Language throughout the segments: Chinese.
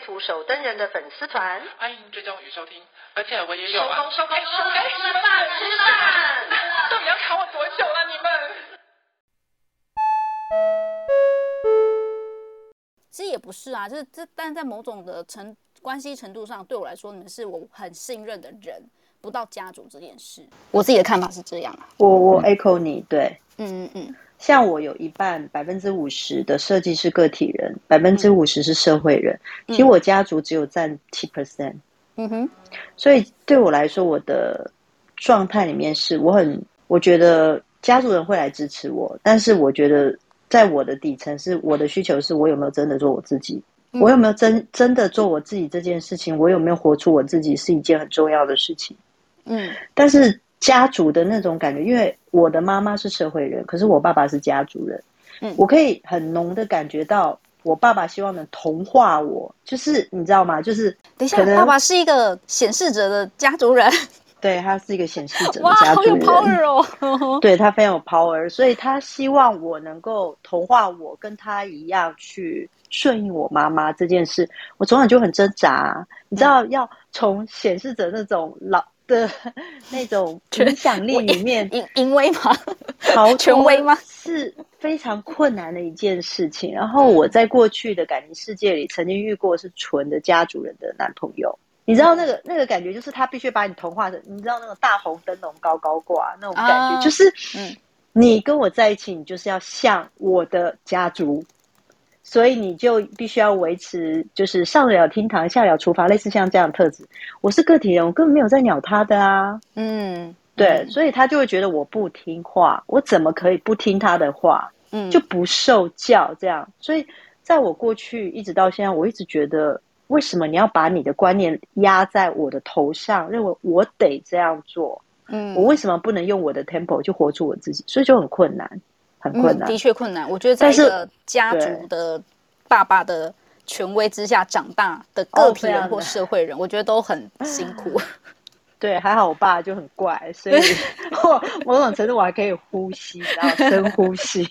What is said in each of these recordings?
图手登人的粉丝团，欢迎追踪与收听，而且我也有啊。收工收工收工，吃饭吃饭，到底要卡我多久了你们？其实也不是啊，就是这，但在某种的程关系程度上，对我来说，你们是我很信任的人，不到家族这件事，我自己的看法是这样啊。我我 echo 你，对，嗯嗯嗯。像我有一半百分之五十的设计是个体人，百分之五十是社会人。嗯、其实我家族只有占七 percent。嗯哼，所以对我来说，我的状态里面是我很，我觉得家族人会来支持我，但是我觉得在我的底层是我的需求是我有没有真的做我自己，嗯、我有没有真真的做我自己这件事情，我有没有活出我自己是一件很重要的事情。嗯，但是。家族的那种感觉，因为我的妈妈是社会人，可是我爸爸是家族人。嗯，我可以很浓的感觉到，我爸爸希望能同化我，就是你知道吗？就是等一下，爸爸是一个显示者的家族人，对，他是一个显示者的家族人，哇，好有 power 哦！对，他非常有 power，所以他希望我能够同化我，跟他一样去顺应我妈妈这件事。我从小就很挣扎，你知道，要从显示者那种老。的那种 影响力里面，淫淫 威吗？好权威吗？是非常困难的一件事情。然后我在过去的感情世界里，曾经遇过是纯的家族人的男朋友。你知道那个那个感觉，就是他必须把你同化成。你知道那种大红灯笼高高挂那种感觉，啊、就是嗯，你跟我在一起，你就是要像我的家族。所以你就必须要维持，就是上得了厅堂，下得了厨房，类似像这样的特质。我是个体人，我根本没有在鸟他的啊。嗯，对，嗯、所以他就会觉得我不听话，我怎么可以不听他的话？嗯，就不受教这样。所以在我过去一直到现在，我一直觉得，为什么你要把你的观念压在我的头上，认为我得这样做？嗯，我为什么不能用我的 tempo 去活出我自己？所以就很困难。很困难，嗯，的确困难。我觉得在一个家族的爸爸的权威之下长大的个体人或社会人，我觉得都很辛苦。对，还好我爸就很怪，所以我某种程度我还可以呼吸，然后深呼吸，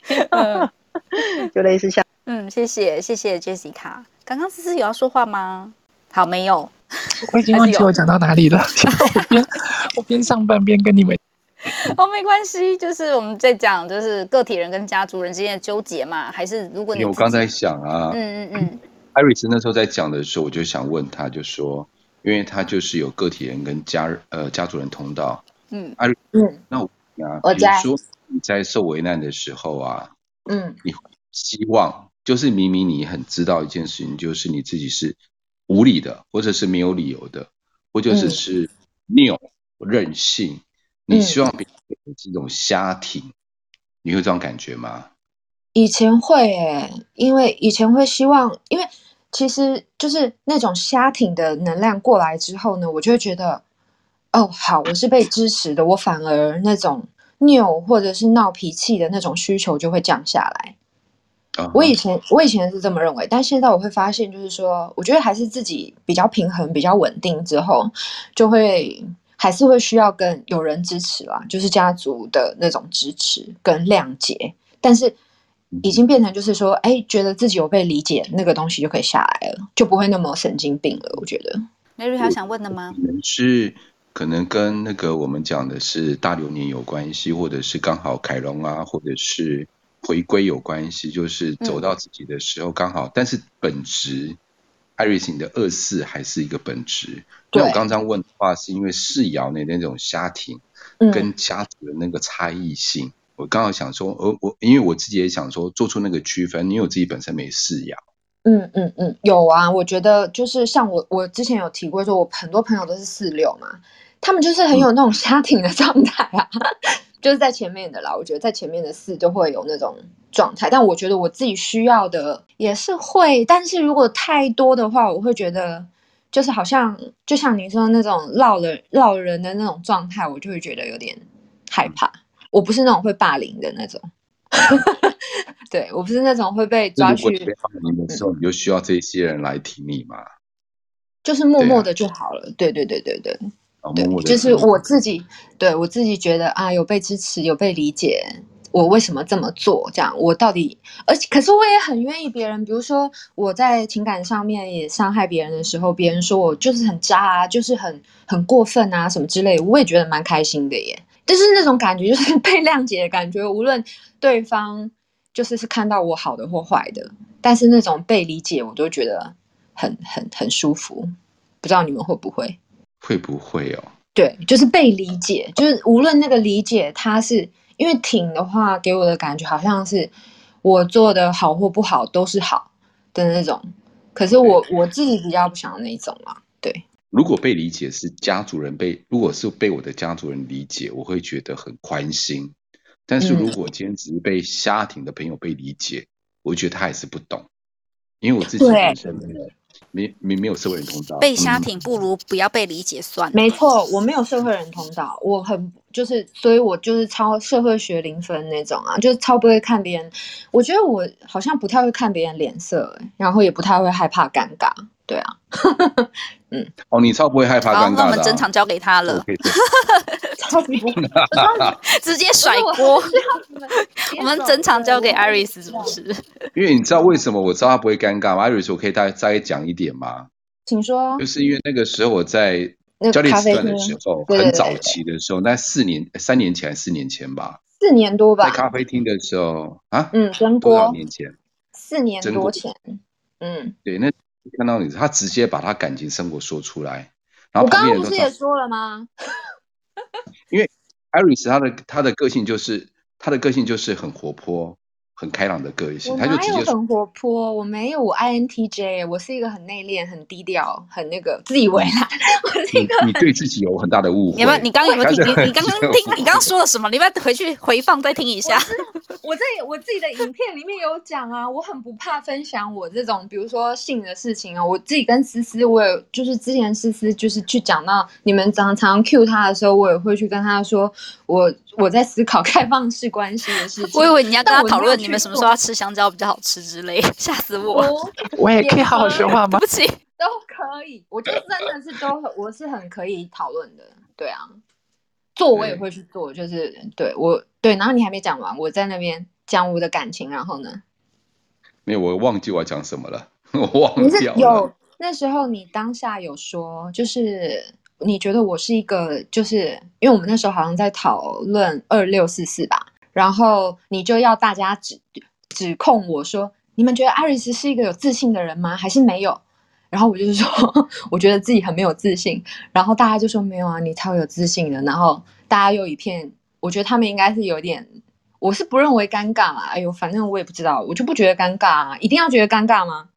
就类似像嗯，谢谢谢谢 Jessica。刚刚思思有要说话吗？好，没有，我已经忘记我讲到哪里了。我边我边上班边跟你们。哦，没关系，就是我们在讲，就是个体人跟家族人之间的纠结嘛，还是如果你我刚才想啊，嗯嗯 嗯，Iris 那时候在讲的时候，我就想问他，就说，因为他就是有个体人跟家呃家族人通道，嗯，Iris，嗯，那我啊，比如说你在受危难的时候啊，嗯，你希望就是明明你很知道一件事情，就是你自己是无理的，或者是没有理由的，或者是是拗任性。你希望别人这种瞎挺，嗯、你会这种感觉吗？以前会诶，因为以前会希望，因为其实就是那种瞎挺的能量过来之后呢，我就会觉得，哦，好，我是被支持的，我反而那种拗或者是闹脾气的那种需求就会降下来。Uh. 我以前我以前是这么认为，但现在我会发现，就是说，我觉得还是自己比较平衡、比较稳定之后，就会。还是会需要跟有人支持啦，就是家族的那种支持跟谅解，但是已经变成就是说，哎，觉得自己有被理解，那个东西就可以下来了，就不会那么神经病了。我觉得，Mary 还有想问的吗？是可能跟那个我们讲的是大流年有关系，或者是刚好凯龙啊，或者是回归有关系，就是走到自己的时候刚好，嗯、但是本质。艾瑞斯的二四还是一个本质。那我刚刚问的话，是因为四爻的那种家庭跟家族的那个差异性。嗯、我刚好想说，呃，我因为我自己也想说，做出那个区分。因为我自己本身没四爻。嗯嗯嗯，有啊。我觉得就是像我，我之前有提过，说我很多朋友都是四六嘛，他们就是很有那种家庭的状态啊。就是在前面的啦。我觉得在前面的四都会有那种状态，但我觉得我自己需要的也是会，但是如果太多的话，我会觉得就是好像就像你说的那种绕人绕人的那种状态，我就会觉得有点害怕。我不是那种会霸凌的那种。对，我不是那种会被抓去。被霸凌的时候，你就需要这些人来挺你嘛？就是默默的就好了。对、啊、对对对对，哦、默默的就是我自己，对我自己觉得啊，有被支持，有被理解，我为什么这么做？这样，我到底，而且可是我也很愿意别人，比如说我在情感上面也伤害别人的时候，别人说我就是很渣啊，就是很很过分啊，什么之类，我也觉得蛮开心的耶。就是那种感觉，就是 被谅解的感觉。无论对方就是是看到我好的或坏的，但是那种被理解，我都觉得很很很舒服。不知道你们会不会？会不会哦？对，就是被理解，就是无论那个理解，他是因为挺的话，给我的感觉好像是我做的好或不好都是好的那种。可是我我自己比较不想那种嘛，对。如果被理解是家族人被，如果是被我的家族人理解，我会觉得很宽心。但是如果今天只是被家庭的朋友被理解，嗯、我觉得他还是不懂，因为我自己本身没没没有社会人通道。被家庭不如不要被理解算了。没错，我没有社会人通道，我很就是，所以我就是超社会学零分那种啊，就是超不会看别人。我觉得我好像不太会看别人脸色，然后也不太会害怕尴尬。对啊，嗯，哦，你超不会害怕尴尬的、啊。那我们整场交给他了。超级不会，直接甩锅。我们整场交给 Iris 是不是？因为你知道为什么我知道他不会尴尬吗？Iris，我可以再再讲一点吗？请说。就是因为那个时候我在教练时段的时候，很早期的时候，那四年、三年前、四年前吧，四年多吧，在咖啡厅的时候啊，嗯，多少年前？四年多前，嗯，对，那。看到你，他直接把他感情生活说出来，然后我刚刚不是也说了吗？因为艾瑞斯他的他的个性就是他的个性就是很活泼。很开朗的个性，他就直接很活泼。我没有，我 INTJ，我是一个很内敛、很低调、很那个自以为啦。你你对自己有很大的误会。你们，你刚刚有没有听？你 刚刚听？你刚刚说了什么？你要回去回放再听一下。我在我自己的影片里面有讲啊，我很不怕分享我这种，比如说性的事情啊。我自己跟思思，我有就是之前思思就是去讲到你们常常 cue 他的时候，我也会去跟他说，我我在思考 开放式关系的事情。我以为你要跟他讨论你。们什么时候要吃香蕉比较好吃之类？吓死我！我也可以好好说话吗？对不起，都可以。我就真的是都很，我是很可以讨论的。对啊，做我也会去做，就是对我对。然后你还没讲完，我在那边讲我的感情，然后呢？没有，我忘记我要讲什么了，我忘记了。有那时候你当下有说，就是你觉得我是一个，就是因为我们那时候好像在讨论二六四四吧。然后你就要大家指指控我说，你们觉得 Iris 是一个有自信的人吗？还是没有？然后我就是说，我觉得自己很没有自信。然后大家就说没有啊，你超有自信的。然后大家又一片，我觉得他们应该是有点，我是不认为尴尬啊。哎呦，反正我也不知道，我就不觉得尴尬啊。一定要觉得尴尬吗？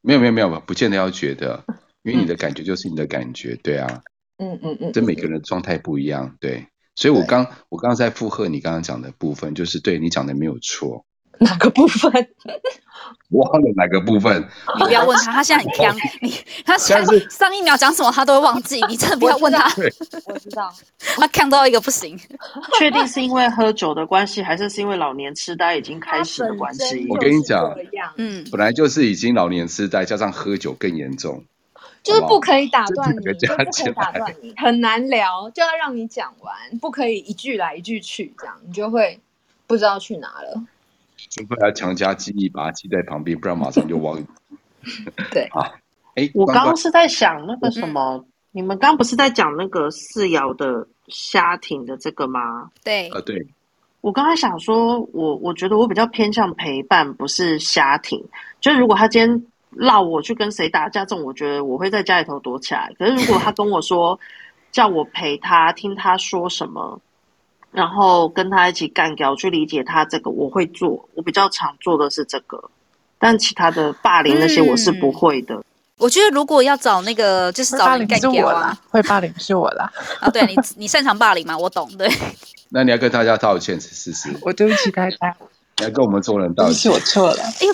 没有没有没有，不见得要觉得，因为你的感觉就是你的感觉，对啊。嗯嗯嗯，这每个人的状态不一样，对。所以我刚我刚刚在附和你刚刚讲的部分，就是对你讲的没有错。哪个部分？忘了哪个部分？你不要问他，他现在很僵。你他上上一秒讲什么他都会忘记，你真的不要问他。我知道，他看到一个不行。确定是因为喝酒的关系，还是是因为老年痴呆已经开始的关系？我跟你讲，嗯，本来就是已经老年痴呆，加上喝酒更严重。就是不可以打断你，就不可以打断你，很难聊，就要让你讲完，不可以一句来一句去，这样你就会不知道去哪了。除非要强加记忆，把它记在旁边，不然马上就忘。对 啊，哎，我刚刚是在想那个什么，嗯、你们刚不是在讲那个四爻的虾艇的这个吗？对，呃，对。我刚才想说，我我觉得我比较偏向陪伴，不是家庭。就是如果他今天。让我去跟谁打架，这种我觉得我会在家里头躲起来。可是如果他跟我说，叫我陪他听他说什么，然后跟他一起干掉，去理解他这个，我会做。我比较常做的是这个，但其他的霸凌那些我是不会的。嗯、我觉得如果要找那个，就是找人干掉啊，会霸凌是我啦。啊，对你，你擅长霸凌吗？我懂，对。那你要跟大家道歉，试试。我对不起大家，你要跟我们众人道歉。是我错了。哎呦，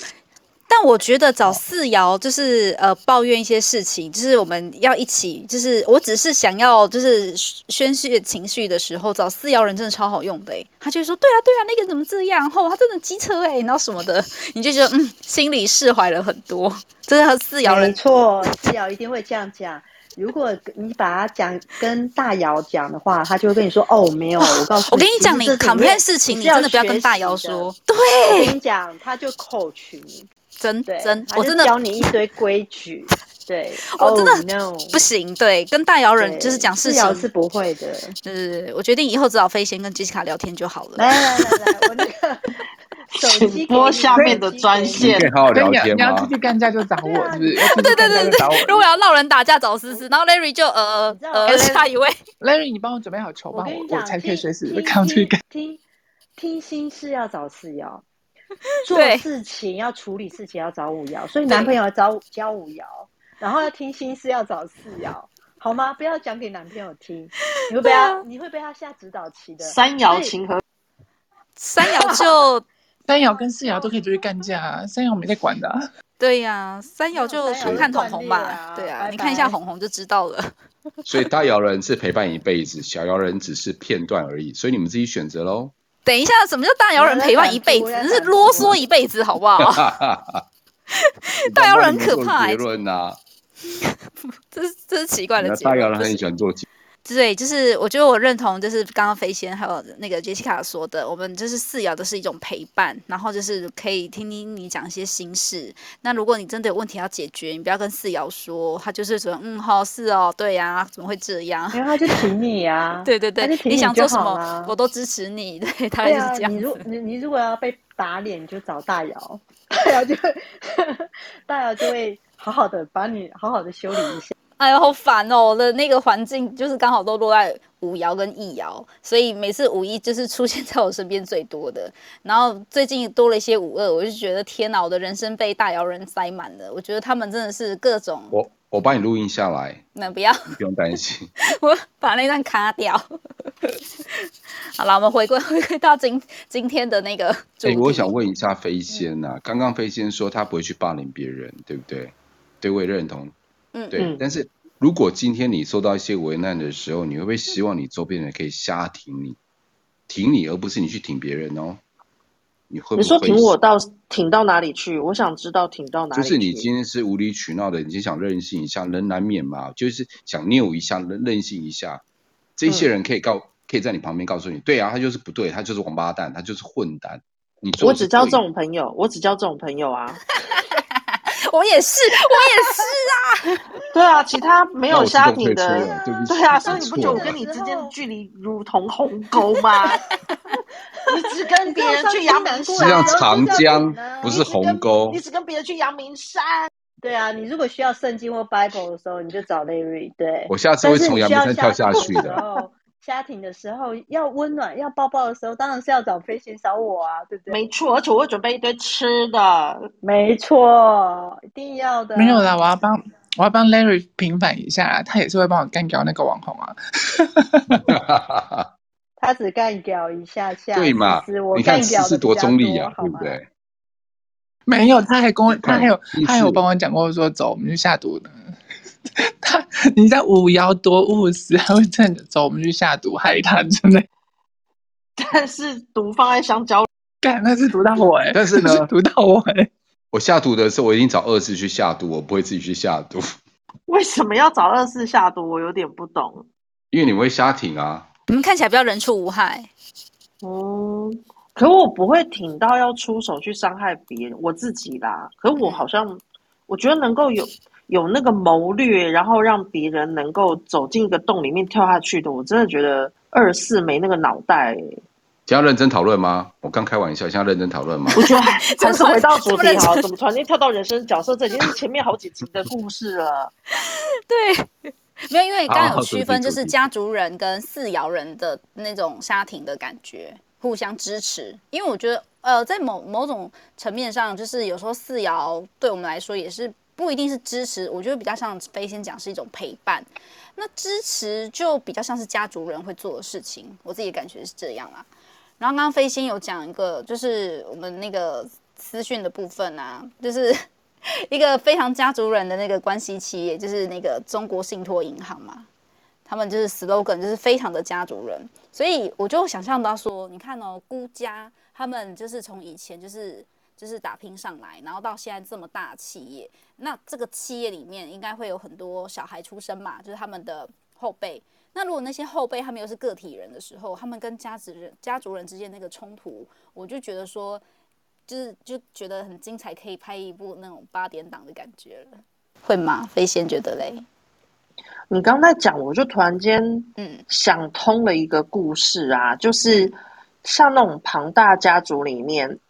但我觉得找四瑶就是呃抱怨一些事情，就是我们要一起，就是我只是想要就是宣泄情绪的时候，找四瑶人真的超好用的哎。他就说对啊对啊，那个怎么这样？后他真的机车哎，然后什么的，你就觉得嗯，心里释怀了很多。真的和四瑶人没错，四瑶一定会这样讲。如果你把它讲跟大姚讲的话，他就会跟你说：“哦，没有，我告诉你，我跟你讲，你 complain 事情，你真的不要跟大爻说。”对，我跟你讲，他就 coach 你，真真，我真的教你一堆规矩。对，我真的不行。对，跟大姚人就是讲事情，是不会的。就是我决定以后只找飞仙跟杰西卡聊天就好了。来来来来，我那个。手机拨下面的专线，可以好好聊天吗？你要出去干架就找我，是不是？对对对对，如果要闹人打架找思思，然后 Larry 就呃呃下一位，Larry 你帮我准备好球棒，我我才可以随时扛出去干。听听心事要找四爻，做事情要处理事情要找五爻，所以男朋友要找教五爻，然后要听心事要找四爻，好吗？不要讲给男朋友听，你会被他你会被他下指导棋的。三爻情和，三爻就。三爻跟四爻都可以出去干架，啊，三爻没在管的，啊。对呀，啊，三爻就看红红吧。对啊，你看一下红红就知道了。所以大爻人是陪伴一辈子，小爻人只是片段而已。所以你们自己选择喽。等一下，什么叫大姚人陪伴一辈子？那是啰嗦一辈子，好不好？大姚人可怕，欸。结论呐，这是这是奇怪的结论。大姚人很喜欢做。对，就是我觉得我认同，就是刚刚飞仙还有那个杰西卡说的，我们就是四爻都是一种陪伴，然后就是可以听听你讲一些心事。那如果你真的有问题要解决，你不要跟四爻说，他就是说嗯好是哦，对呀、啊，怎么会这样？然后他就挺你呀，对对对，你，你想做什么我都支持你，对，他就是这样、啊。你如你你如果要被打脸，你就找大姚，大姚就会大姚就会好好的把你好好的修理一下。哎呦，好烦哦！我的那个环境就是刚好都落在五爻跟一爻，所以每次五一就是出现在我身边最多的。然后最近多了一些五二，我就觉得天哪，我的人生被大爻人塞满了。我觉得他们真的是各种……我我帮你录音下来，那不要，不用担心，我把那段卡掉。好了，我们回归回归到今今天的那个。哎，我想问一下飞仙呐、啊，刚刚飞仙说他不会去霸凌别人，对不对？对，我也认同。嗯，对，但是如果今天你受到一些为难的时候，你会不会希望你周边人可以瞎挺你，挺你，而不是你去挺别人哦？你会不会？你说挺我到挺到哪里去？我想知道挺到哪里去。就是你今天是无理取闹的，你就想任性一下，人难免嘛，就是想拗一下，任性一下。这些人可以告，可以在你旁边告诉你，对啊，他就是不对，他就是王八蛋，他就是混蛋。你我只交这种朋友，我只交这种朋友啊。我也是，我也是啊。对啊，其他没有家庭的，对啊，所以你不觉得我跟你之间的距离如同鸿沟吗？你只跟别人去阳明山，像长江，不是鸿沟。你只跟别人去阳明山。对啊，你如果需要圣经或 Bible 的时候，你就找 Larry。对，我下次会从阳明山跳下去的。家庭的时候要温暖要抱抱的时候，当然是要找飞行找我啊，对不对？没错，而且我会准备一堆吃的。没错，一定要的。没有啦，我要帮我要帮 Larry 平反一下，他也是会帮我干掉那个网红啊。他只干掉一下下，对嘛？你看思思多中立啊，对不对？没有，他还跟我，他还有他还有帮我讲过说，走，我们去下毒的。他，你在五爻多务实，还会趁着走，我们去下毒害他，真的。但是毒放在香蕉，干那是毒到我哎、欸！但是呢，是毒到我哎、欸！我下毒的时候，我已经找二次去下毒，我不会自己去下毒。为什么要找二次下毒？我有点不懂。因为你们会瞎挺啊。你们看起来比较人畜无害。嗯，可我不会挺到要出手去伤害别人，我自己啦。可我好像，嗯、我觉得能够有。有那个谋略，然后让别人能够走进一个洞里面跳下去的，我真的觉得二四没那个脑袋。想要认真讨论吗？我刚开玩笑，想要认真讨论吗？我觉得还是回到主题好，怎么突然间跳到人生角色？这已经是前面好几集的故事了。对，没有，因为刚刚有区分，就是家族人跟四爻人的那种家庭的感觉，互相支持。因为我觉得，呃，在某某种层面上，就是有时候四爻对我们来说也是。不一定是支持，我觉得比较像飞仙讲是一种陪伴。那支持就比较像是家族人会做的事情，我自己感觉是这样啊。然后刚刚飞仙有讲一个，就是我们那个私讯的部分啊，就是一个非常家族人的那个关系企业，就是那个中国信托银行嘛，他们就是 slogan 就是非常的家族人，所以我就想象到说，你看哦，辜家他们就是从以前就是。就是打拼上来，然后到现在这么大的企业，那这个企业里面应该会有很多小孩出生嘛，就是他们的后辈。那如果那些后辈他们又是个体人的时候，他们跟家族人、家族人之间那个冲突，我就觉得说，就是就觉得很精彩，可以拍一部那种八点档的感觉了，会吗？飞仙觉得嘞？你刚才讲，我就突然间嗯想通了一个故事啊，就是像那种庞大家族里面。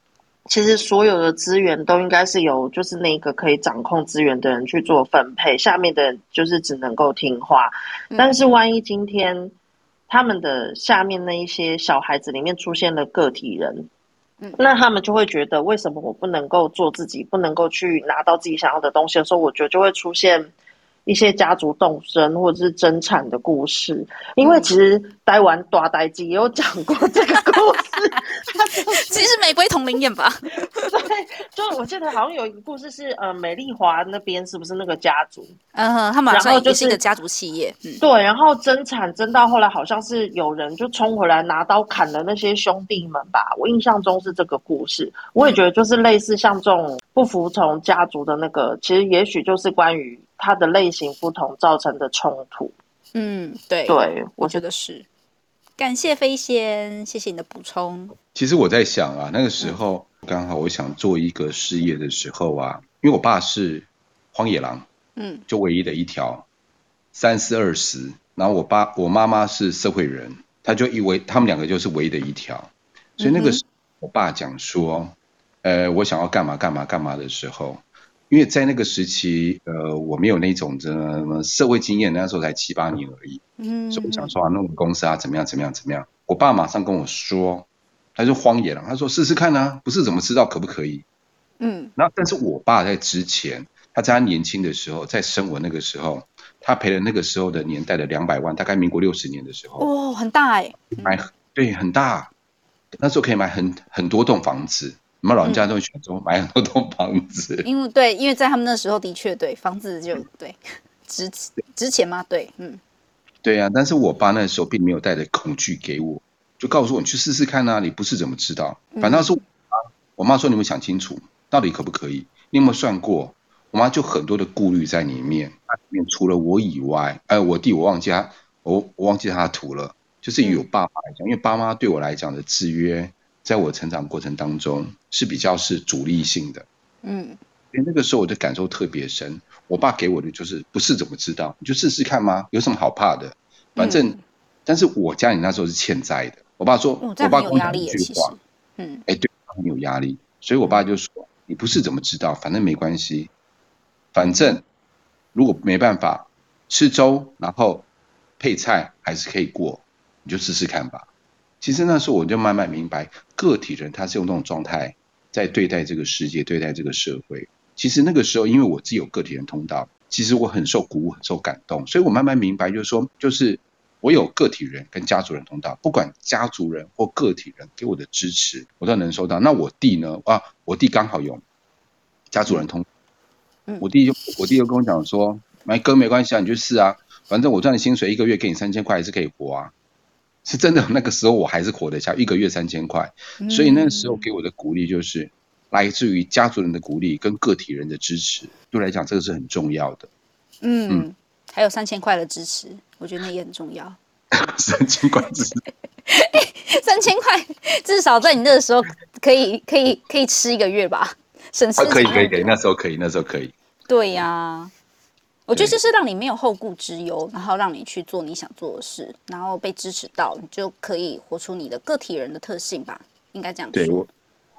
其实所有的资源都应该是由就是那个可以掌控资源的人去做分配，下面的人就是只能够听话。但是万一今天他们的下面那一些小孩子里面出现了个体人，那他们就会觉得为什么我不能够做自己，不能够去拿到自己想要的东西的时候，我觉得就会出现。一些家族斗争或者是争产的故事，因为其实台湾大代机也有讲过这个故事，其实玫瑰同林演吧？对，就我记得好像有一个故事是呃美丽华那边是不是那个家族？嗯哼，他马上就是一个家族企业，嗯，对，然后争产争到后来好像是有人就冲回来拿刀砍了那些兄弟们吧，我印象中是这个故事，我也觉得就是类似像这种不服从家族的那个，其实也许就是关于。它的类型不同造成的冲突，嗯，对，对，我觉得是。感谢飞仙，谢谢你的补充。其实我在想啊，那个时候刚好我想做一个事业的时候啊，因为我爸是荒野狼，嗯，就唯一的一条，三四二十。然后我爸我妈妈是社会人，他就以为他们两个就是唯一的一条，所以那个时候我爸讲说，呃，我想要干嘛干嘛干嘛的时候。因为在那个时期，呃，我没有那种什么社会经验，那时候才七八年而已。嗯，所以我想说啊，弄个公司啊，怎么样，怎么样，怎么样？我爸马上跟我说，他说荒野了，他说试试看啊，不是怎么知道可不可以？嗯，那但是我爸在之前，他在他年轻的时候，在生我那个时候，他赔了那个时候的年代的两百万，大概民国六十年的时候，哦，很大哎、欸，买对很大，那时候可以买很很多栋房子。我们老人家都会选择买很多栋房子，因为对，因为在他们那时候的确对房子就对值值钱吗？对，嗯，对呀、啊。但是我爸那时候并没有带着恐惧给我，就告诉我你去试试看啊，你不试怎么知道？反倒是我妈，我妈说你们想清楚，到底可不可以？你有没有算过？我妈就很多的顾虑在里面，那里面除了我以外，哎，我弟我忘记他，我我忘记他的图了，就是有爸爸来讲，因为爸妈对我来讲的制约。在我成长过程当中是比较是主力性的，嗯，因为那个时候我的感受特别深。我爸给我的就是不是怎么知道，你就试试看吗？有什么好怕的？反正，嗯、但是我家里那时候是欠债的。我爸说，我爸跟我讲一句话，嗯，哎，对，很有压力，所以我爸就说，你不是怎么知道，反正没关系，反正如果没办法吃粥，然后配菜还是可以过，你就试试看吧。其实那时候我就慢慢明白，个体人他是用那种状态在对待这个世界，对待这个社会。其实那个时候，因为我自己有个体人通道，其实我很受鼓舞，很受感动。所以我慢慢明白，就是说，就是我有个体人跟家族人通道，不管家族人或个体人给我的支持，我都能收到。那我弟呢？啊，我弟刚好有家族人通道，我弟就我弟就跟我讲说：“买哥没关系啊，你去试啊，反正我赚的薪水一个月给你三千块，还是可以活啊。”是真的，那个时候我还是活得下，一个月三千块，所以那个时候给我的鼓励就是来自于家族人的鼓励跟个体人的支持，对我来讲这个是很重要的。嗯，嗯还有三千块的支持，我觉得那也很重要。三千块支持，三千块至少在你那个时候可以可以可以吃一个月吧，省吃、啊。可以可以可以，那时候可以，那时候可以。对呀、啊。我觉得就是让你没有后顾之忧，然后让你去做你想做的事，然后被支持到，你就可以活出你的个体人的特性吧，应该这样说。对，我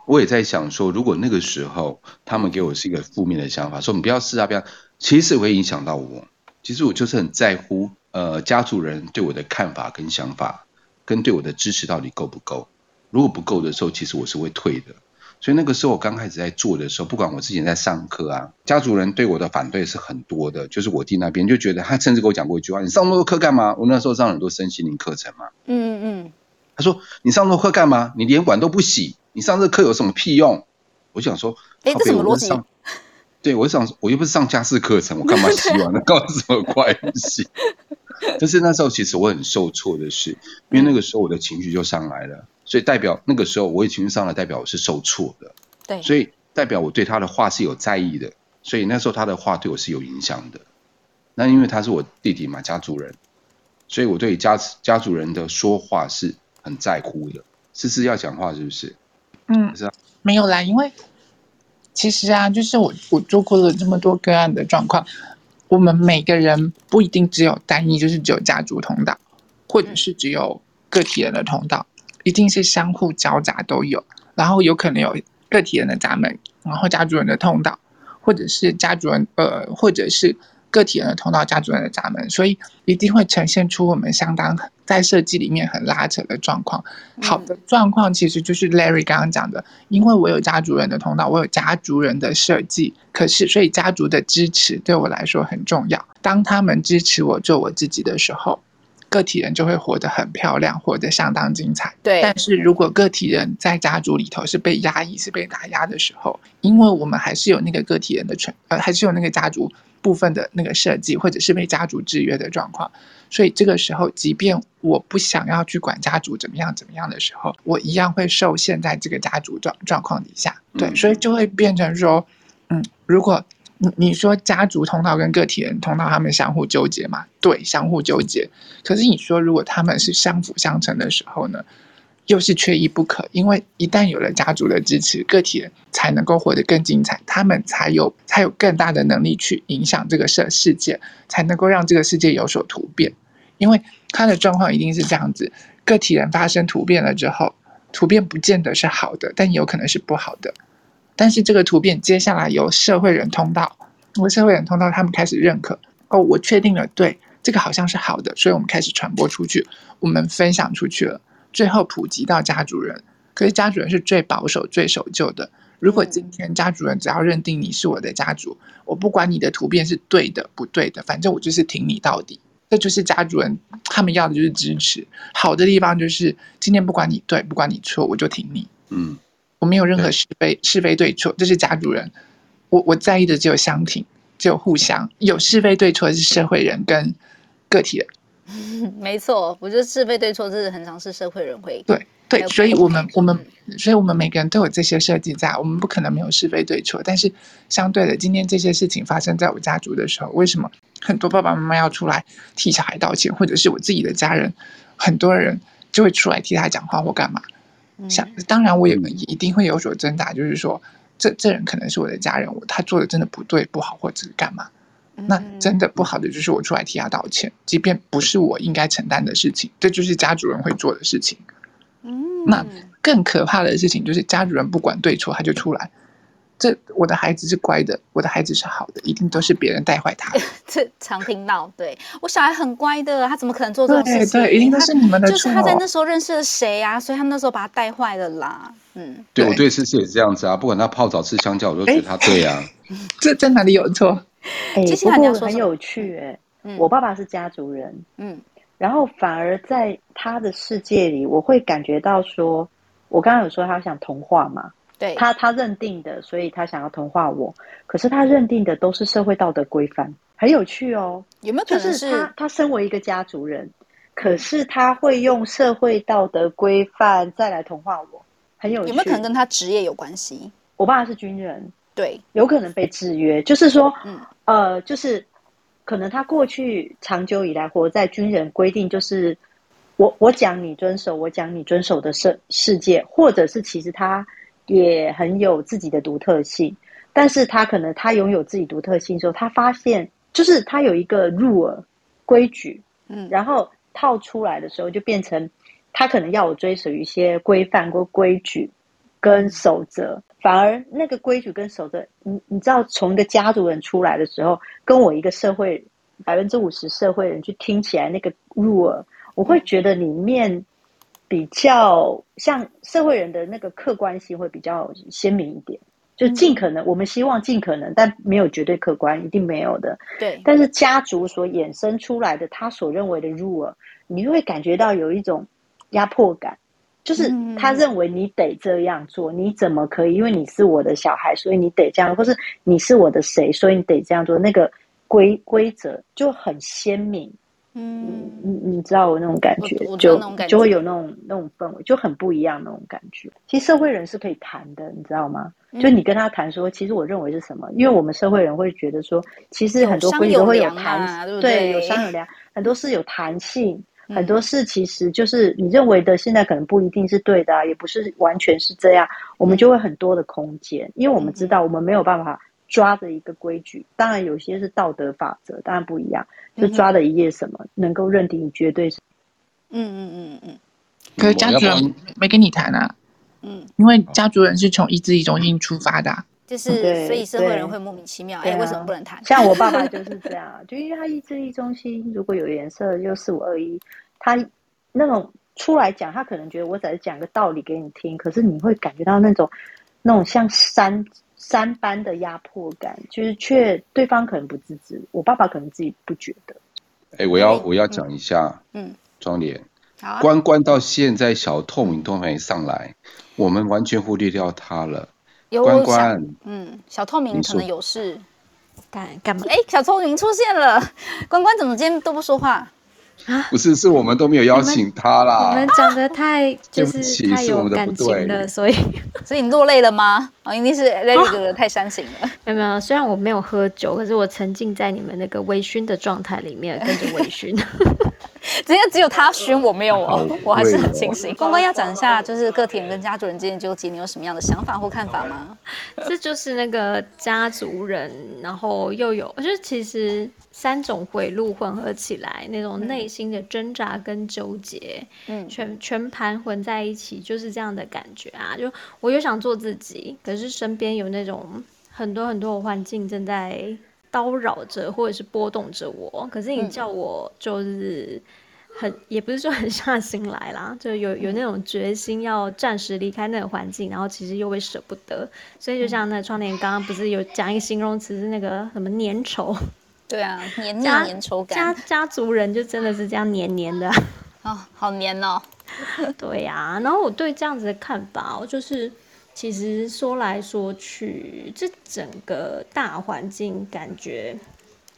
我也在想说，如果那个时候他们给我是一个负面的想法，说你不要试啊，不要，其实会影响到我。其实我就是很在乎，呃，家族人对我的看法跟想法，跟对我的支持到底够不够。如果不够的时候，其实我是会退的。所以那个时候我刚开始在做的时候，不管我之前在上课啊，家族人对我的反对是很多的。就是我弟那边就觉得，他甚至跟我讲过一句话：“你上那么多课干嘛？”我那时候上很多身心灵课程嘛。嗯嗯。他说：“你上那么多课干嘛？你连碗都不洗，你上这课有什么屁用？”我想说：“哎，这什么逻辑？”对，我想我又不是上家事课程，我干嘛洗碗呢？跟我什么关系？但是那时候其实我很受挫的是，因为那个时候我的情绪就上来了，所以代表那个时候我也情绪上来，代表我是受挫的。对，所以代表我对他的话是有在意的，所以那时候他的话对我是有影响的。那因为他是我弟弟嘛，家族人，所以我对家家族人的说话是很在乎的。思思要讲话是不是？嗯，是啊，没有啦，因为。其实啊，就是我我做过了这么多个案的状况，我们每个人不一定只有单一，就是只有家族通道，或者是只有个体人的通道，一定是相互交杂都有。然后有可能有个体人的闸门，然后家族人的通道，或者是家族人呃，或者是。个体人的通道，家族人的闸门，所以一定会呈现出我们相当在设计里面很拉扯的状况。好的状况其实就是 Larry 刚刚讲的，因为我有家族人的通道，我有家族人的设计，可是所以家族的支持对我来说很重要。当他们支持我做我自己的时候，个体人就会活得很漂亮，活得相当精彩。对，但是如果个体人在家族里头是被压抑、是被打压的时候，因为我们还是有那个个体人的存，呃，还是有那个家族。部分的那个设计，或者是被家族制约的状况，所以这个时候，即便我不想要去管家族怎么样怎么样的时候，我一样会受限在这个家族状状况底下。对，所以就会变成说，嗯，如果你你说家族通道跟个体人通道他们相互纠结嘛？对，相互纠结。可是你说如果他们是相辅相成的时候呢？又是缺一不可，因为一旦有了家族的支持，个体人才能够活得更精彩，他们才有才有更大的能力去影响这个世世界，才能够让这个世界有所突变。因为他的状况一定是这样子：个体人发生突变了之后，突变不见得是好的，但有可能是不好的。但是这个突变接下来由社会人通道，由社会人通道他们开始认可，哦，我确定了，对，这个好像是好的，所以我们开始传播出去，我们分享出去了。最后普及到家主人，可是家主人是最保守、最守旧的。如果今天家主人只要认定你是我的家主，我不管你的图片是对的不对的，反正我就是挺你到底。这就是家主人他们要的就是支持。好的地方就是今天不管你对，不管你错，我就挺你。嗯，我没有任何是非是非对错，这是家主人。我我在意的只有相挺，只有互相。有是非对错是社会人跟个体人。没错，我觉得是非对错，这是很常是社会人会对对，所以我们我们，所以我们每个人都有这些设计在，我们不可能没有是非对错。但是相对的，今天这些事情发生在我家族的时候，为什么很多爸爸妈妈要出来替小孩道歉，或者是我自己的家人，很多人就会出来替他讲话或干嘛？想当然我也一定会有所挣扎，就是说这这人可能是我的家人，我他做的真的不对不好，或者是干嘛？那真的不好的就是我出来替他道歉，即便不是我应该承担的事情，这就是家主人会做的事情。嗯，那更可怕的事情就是家主人不管对错，他就出来。这我的孩子是乖的，我的孩子是好的，一定都是别人带坏他。这常听到，对我小孩很乖的，他怎么可能做这种事情？对，对，一定都是你们的错。就是他在那时候认识了谁啊？所以他们那时候把他带坏了啦。嗯，对，我对思思也是这样子啊，不管他泡澡吃香蕉，我都觉得他对啊。这在哪里有错？哎、欸，不过很有趣哎、欸嗯，我爸爸是家族人，嗯，然后反而在他的世界里，我会感觉到说，我刚刚有说他想同化嘛，对，他他认定的，所以他想要同化我，可是他认定的都是社会道德规范，很有趣哦，有没有可能是、就是、他他身为一个家族人，可是他会用社会道德规范再来同化我，很有趣，有没有可能跟他职业有关系？我爸爸是军人。对，有可能被制约，就是说，嗯，呃，就是可能他过去长久以来活在军人规定，就是我我讲你遵守，我讲你遵守的世世界，或者是其实他也很有自己的独特性，但是他可能他拥有自己独特性之后，他发现就是他有一个入耳规矩，嗯，然后套出来的时候就变成他可能要我追随一些规范或规矩跟守则。反而那个规矩跟守则，你你知道，从一个家族人出来的时候，跟我一个社会百分之五十社会人去听起来那个 rule，，我会觉得里面比较像社会人的那个客观性会比较鲜明一点，就尽可能、嗯、我们希望尽可能，但没有绝对客观，一定没有的。对。但是家族所衍生出来的他所认为的 rule，你就会感觉到有一种压迫感，就是他认为你得这样做，嗯、你怎么可以？因为你是我的小孩，所以你得这样，或是你是我的谁，所以你得这样做。那个规规则就很鲜明。嗯，你你知道我那种感觉，就就会有那种那种氛围，就很不一样那种感觉。其实社会人是可以谈的，你知道吗？嗯、就你跟他谈说，其实我认为是什么？因为我们社会人会觉得说，其实很多规则会有弹，啊、对，对，有商有量，很多是有弹性，嗯、很多事其实就是你认为的，现在可能不一定是对的，啊，也不是完全是这样，我们就会很多的空间，因为我们知道我们没有办法。抓着一个规矩，当然有些是道德法则，当然不一样。就抓了一页什么，嗯、能够认定你绝对是。嗯嗯嗯嗯。可是家族人没跟你谈啊。嗯。因为家族人是从意志力中心出发的、啊，就是所以社会人会莫名其妙，哎、欸，为什么不能谈？像我爸爸就是这样，就因为他意志力中心如果有颜色，就四五二一，他那种出来讲，他可能觉得我只是讲个道理给你听，可是你会感觉到那种那种像山。三般的压迫感，就是却对方可能不自知，我爸爸可能自己不觉得。哎、欸，我要我要讲一下，嗯，庄莲，好、啊，关关到现在小透明都没上来，我们完全忽略掉他了。有关关，嗯，小透明可能有事，干干嘛？哎、欸，小透明出现了，关关怎么今天都不说话？啊，不是，是我们都没有邀请他啦。我们讲的太就是太有感情了，所以 所以你落泪了吗？哦，一定是 Larry 哥哥太煽情了。没有没有，虽然我没有喝酒，可是我沉浸在你们那个微醺的状态里面，跟着微醺。今天只有他熏，我没有哦，我还是很清醒。关关要讲一下，就是个体人跟家族人之间纠结，你有什么样的想法或看法吗？这就是那个家族人，然后又有，我觉得其实三种回路混合起来，那种内心的挣扎跟纠结，嗯，全全盘混在一起，就是这样的感觉啊。就我又想做自己，可是身边有那种很多很多的环境正在。叨扰着或者是波动着我，可是你叫我就是很，嗯、也不是说狠下心来啦，就有有那种决心要暂时离开那个环境，然后其实又会舍不得，所以就像那窗帘刚刚不是有讲一个形容词是那个什么粘稠？对啊，黏 腻粘稠感。家家族人就真的是这样黏黏的，哦，好黏哦。对呀，啊，然后我对这样子的看法，我就是。其实说来说去，这整个大环境感觉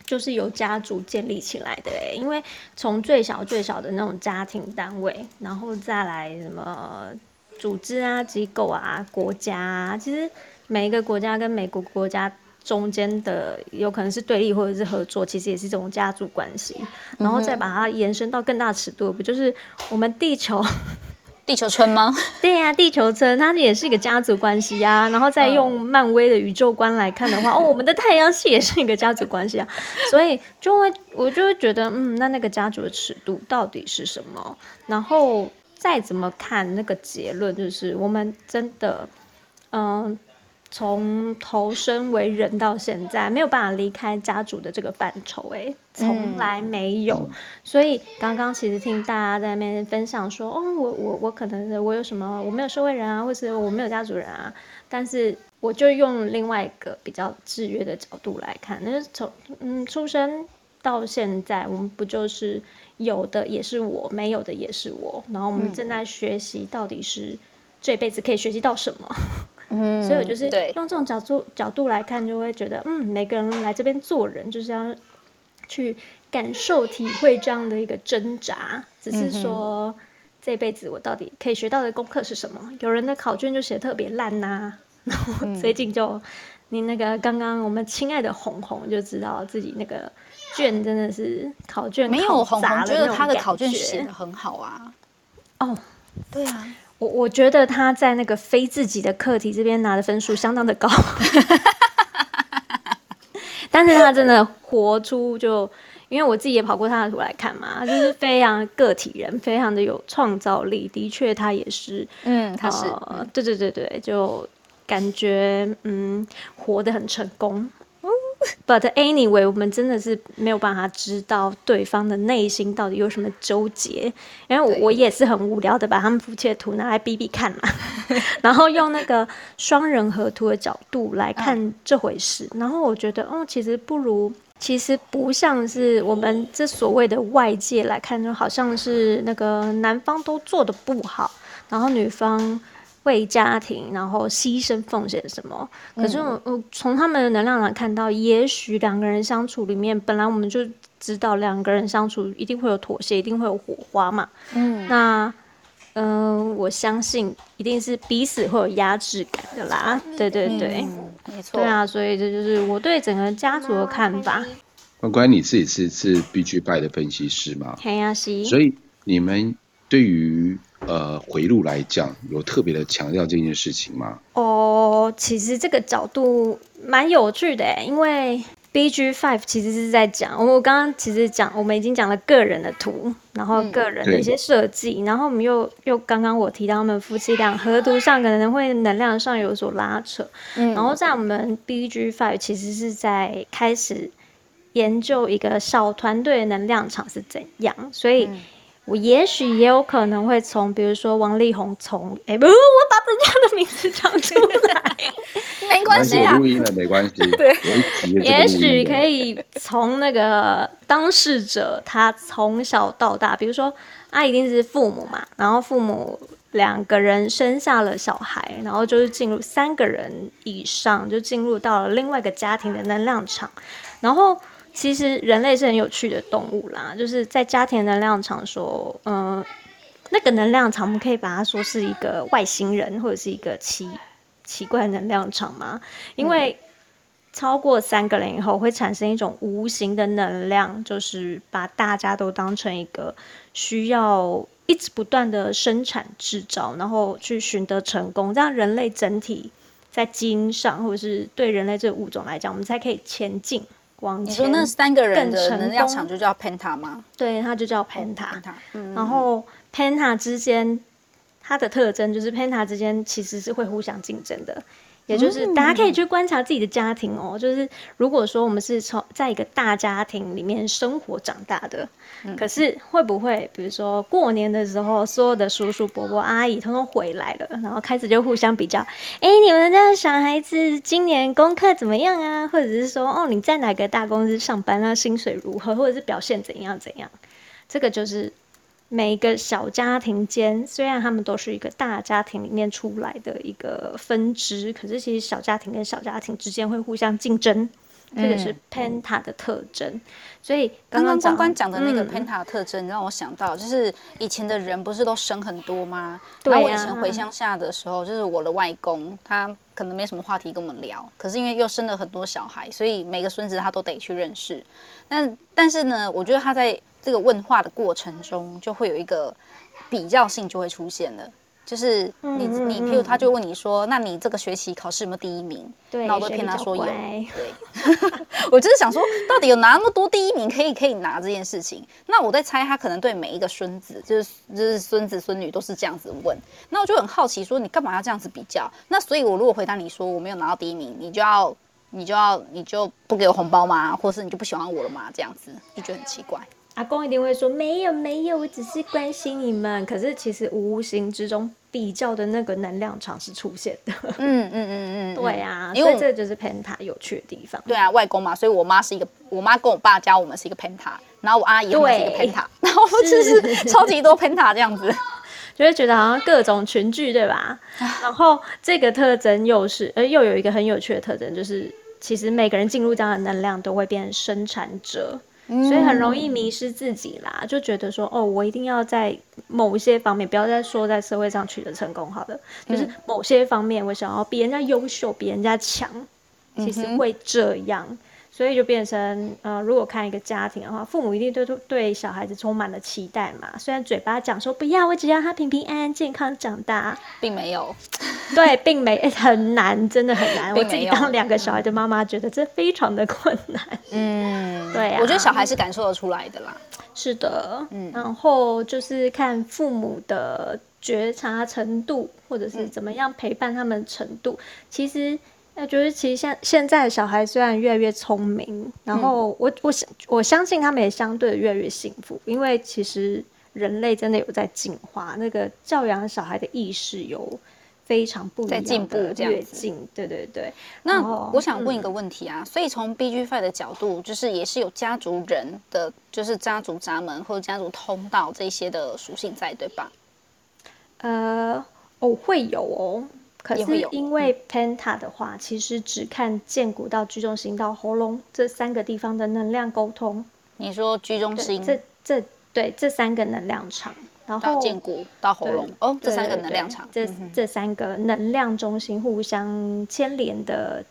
就是由家族建立起来的诶，因为从最小最小的那种家庭单位，然后再来什么组织啊、机构啊、国家啊，其实每一个国家跟每个国家中间的有可能是对立或者是合作，其实也是这种家族关系，然后再把它延伸到更大尺度，不就是我们地球？地球村吗？对呀、啊，地球村它也是一个家族关系啊。然后再用漫威的宇宙观来看的话，哦，我们的太阳系也是一个家族关系啊。所以就会我就会觉得，嗯，那那个家族的尺度到底是什么？然后再怎么看那个结论，就是我们真的，嗯。从投身为人到现在，没有办法离开家族的这个范畴，哎，从来没有。嗯、所以刚刚其实听大家在那边分享说，哦，我我我可能我有什么，我没有社会人啊，或是我没有家族人啊，但是我就用另外一个比较制约的角度来看，那就是从嗯出生到现在，我们不就是有的也是我，没有的也是我，然后我们正在学习到底是这辈子可以学习到什么。嗯，所以我就是用这种角度角度来看，就会觉得，嗯，每个人来这边做人，就是要去感受、体会这样的一个挣扎。只是说，这辈子我到底可以学到的功课是什么？有人的考卷就写特别烂呐、啊，然后最近就，你那个刚刚我们亲爱的红红就知道自己那个卷真的是考卷考没有红红觉得他的考卷写的很好啊。哦，对啊。我我觉得他在那个非自己的课题这边拿的分数相当的高，但是他真的活出就，因为我自己也跑过他的图来看嘛，就是非常个体人，非常的有创造力，的确他也是，嗯，他是，呃，对对对对，就感觉嗯活得很成功，But anyway，我们真的是没有办法知道对方的内心到底有什么纠结，因为我我也是很无聊的把他们夫妻的图拿来比比看嘛，然后用那个双人合图的角度来看这回事，然后我觉得，哦，其实不如，其实不像是我们这所谓的外界来看，就好像是那个男方都做的不好，然后女方。为家庭，然后牺牲奉献什么？可是我我从他们的能量来看到，也许两个人相处里面，本来我们就知道两个人相处一定会有妥协，一定会有火花嘛。嗯，那嗯、呃，我相信一定是彼此会有压制感的啦。对对对，嗯、没错。对啊，所以这就是我对整个家族的看法。关关，你自己是是 BG 的分析师吗？黑呀，是。所以你们对于。呃，回路来讲，有特别的强调这件事情吗？哦，其实这个角度蛮有趣的诶，因为 BG Five 其实是在讲，我刚刚其实讲，我们已经讲了个人的图，然后个人的一些设计，嗯、然后我们又又刚刚我提到他们夫妻俩合图上可能会能量上有所拉扯，嗯，然后在我们 BG Five 其实是在开始研究一个小团队的能量场是怎样，所以。嗯我也许也有可能会从，比如说王力宏从，哎、欸，不，我把人家的名字讲出来，没关系啊，录音了没关系，对，也许可以从那个当事者他从小到大，比如说他一定是父母嘛，然后父母两个人生下了小孩，然后就是进入三个人以上就进入到了另外一个家庭的能量场，然后。其实人类是很有趣的动物啦，就是在家庭能量场说，嗯、呃，那个能量场我们可以把它说是一个外星人或者是一个奇奇怪的能量场嘛，因为超过三个人以后会产生一种无形的能量，就是把大家都当成一个需要一直不断的生产制造，然后去寻得成功，这样人类整体在基因上或者是对人类这个物种来讲，我们才可以前进。你说那三个人的能量场就叫 Penta 吗？对，它就叫 Penta。嗯、然后 Penta 之间，它的特征就是 Penta 之间其实是会互相竞争的。也就是大家可以去观察自己的家庭哦，就是如果说我们是从在一个大家庭里面生活长大的，可是会不会比如说过年的时候，所有的叔叔伯伯阿姨通通回来了，然后开始就互相比较，哎，你们家小孩子今年功课怎么样啊？或者是说，哦，你在哪个大公司上班啊？薪水如何？或者是表现怎样怎样？这个就是。每一个小家庭间，虽然他们都是一个大家庭里面出来的一个分支，可是其实小家庭跟小家庭之间会互相竞争，嗯、这个是 Penta 的特征。所以刚刚关关讲的那个 Penta 的特征，嗯、让我想到，就是以前的人不是都生很多吗？对啊。我以前回乡下的时候，就是我的外公，他可能没什么话题跟我们聊，可是因为又生了很多小孩，所以每个孙子他都得去认识。但但是呢，我觉得他在这个问话的过程中，就会有一个比较性就会出现了，就是你你，譬如他就问你说，那你这个学期考试有没有第一名？对，那我都骗他说有。对，我就是想说，到底有拿那么多第一名可以可以拿这件事情？那我在猜，他可能对每一个孙子，就是就是孙子孙女都是这样子问。那我就很好奇，说你干嘛要这样子比较？那所以，我如果回答你说我没有拿到第一名，你就要你就要你就不给我红包吗？或是你就不喜欢我了吗？这样子就觉得很奇怪。阿公一定会说没有没有，我只是关心你们。可是其实无形之中比较的那个能量场是出现的。嗯嗯嗯嗯，对啊，因为这就是 Penta 有趣的地方。对啊，外公嘛，所以我妈是一个，我妈跟我爸教我们是一个 Penta，然后我阿姨也是一个 Penta，然后就是超级多 Penta 这样子，就会觉得好像各种群聚，对吧？然后这个特征又是，呃，又有一个很有趣的特征，就是其实每个人进入这样的能量都会变成生产者。所以很容易迷失自己啦，就觉得说，哦，我一定要在某一些方面，不要再说在社会上取得成功好的，就是某些方面我想要比人家优秀，比人家强，其实会这样。所以就变成，呃，如果看一个家庭的话，父母一定对对小孩子充满了期待嘛。虽然嘴巴讲说不要，我只要他平平安安、健康长大，并没有。对，并没、欸、很难，真的很难。我自己当两个小孩的妈妈，觉得这非常的困难。嗯，对啊。我觉得小孩是感受得出来的啦。是的，嗯。然后就是看父母的觉察程度，或者是怎么样陪伴他们程度，其实。那就是其实现现在的小孩虽然越来越聪明，然后我我相我相信他们也相对的越来越幸福，因为其实人类真的有在进化，那个教养小孩的意识有非常不一样的进步，这样子。对对对。那我想问一个问题啊，嗯、所以从 B G Five 的角度，就是也是有家族人的，就是家族闸门或者家族通道这些的属性在，对吧？呃，哦，会有哦。可是因为 Penta 的话，其实只看剑骨到居中心到喉咙这三个地方的能量沟通。你说居中心，这这对这三个能量场，然后剑骨到喉咙哦，这三个能量场，这这三个能量中心互相牵连的。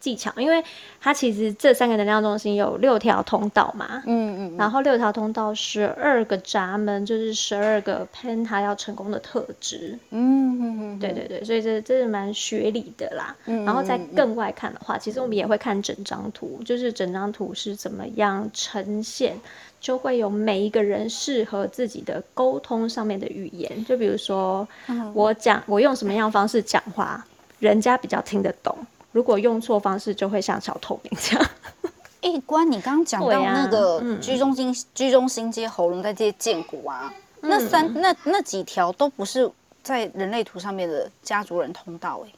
技巧，因为它其实这三个能量中心有六条通道嘛，嗯嗯，然后六条通道十二个闸门，就是十二个 Penta 要成功的特质，嗯嗯嗯，对对对，所以这这是蛮学理的啦。嗯，然后再更外看的话，其实我们也会看整张图，就是整张图是怎么样呈现，就会有每一个人适合自己的沟通上面的语言，就比如说我讲我用什么样的方式讲话，人家比较听得懂。如果用错方式，就会像小透明这样。一关，你刚刚讲到那个居中心、居中心接喉咙，在接建骨啊，那三那那几条都不是在人类图上面的家族人通道哎。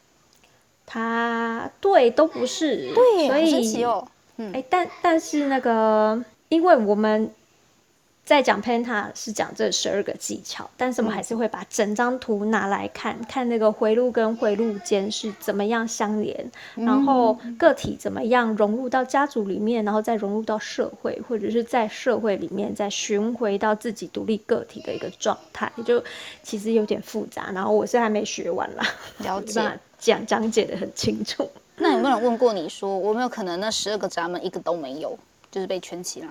它对都不是，对，所以神奇哦，哎，但但是那个，因为我们。在讲 Penta 是讲这十二个技巧，但是我们还是会把整张图拿来看，嗯、看那个回路跟回路间是怎么样相连，嗯、然后个体怎么样融入到家族里面，然后再融入到社会，或者是在社会里面再寻回到自己独立个体的一个状态，就其实有点复杂。然后我是还没学完啦，了解讲讲解的很清楚。那有没有人 问过你说，我有没有可能那十二个闸门一个都没有，就是被圈起来？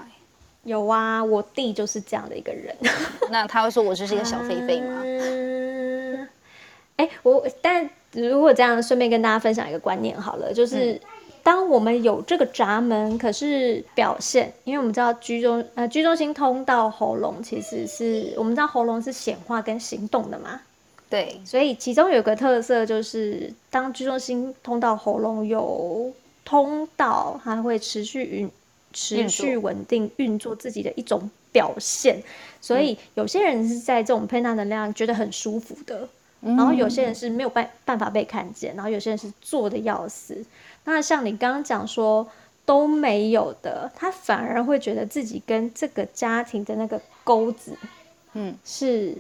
有啊，我弟就是这样的一个人。那他会说我就是一个小狒狒吗？嗯，哎，我但如果这样，顺便跟大家分享一个观念好了，就是、嗯、当我们有这个闸门，可是表现，因为我们知道居中呃居中心通到喉咙，其实是我们知道喉咙是显化跟行动的嘛。对，所以其中有个特色就是，当居中心通到喉咙有通道，它会持续运。持续稳定运作自己的一种表现，所以有些人是在这种 Penta 能量觉得很舒服的，然后有些人是没有办办法被看见，然后有些人是做的要死。那像你刚刚讲说都没有的，他反而会觉得自己跟这个家庭的那个钩子，嗯，是。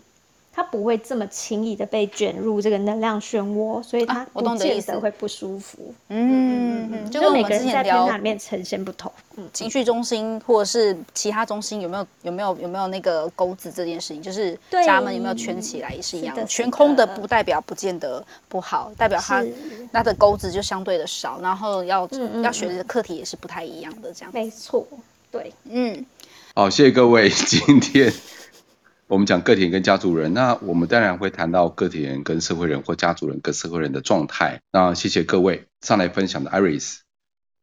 他不会这么轻易的被卷入这个能量漩涡，所以他不见得会不舒服。啊、嗯嗯，就跟我们之前聊里面呈现不同。嗯，情绪中心或者是其他中心有没有有没有有没有那个钩子这件事情，就是闸门有没有圈起来也是一样的。全空的不代表不见得不好，代表他他的钩子就相对的少，然后要要学的课题也是不太一样的这样。没错，对，嗯。好，谢谢各位今天。我们讲个体人跟家族人，那我们当然会谈到个体人跟社会人或家族人跟社会人的状态。那谢谢各位上来分享的 Iris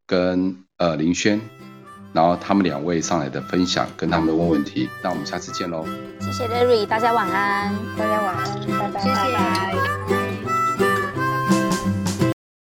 跟呃林轩，然后他们两位上来的分享跟他们的问问题。那我们下次见喽。谢谢 Larry，大家晚安，大家晚安，拜拜，谢谢。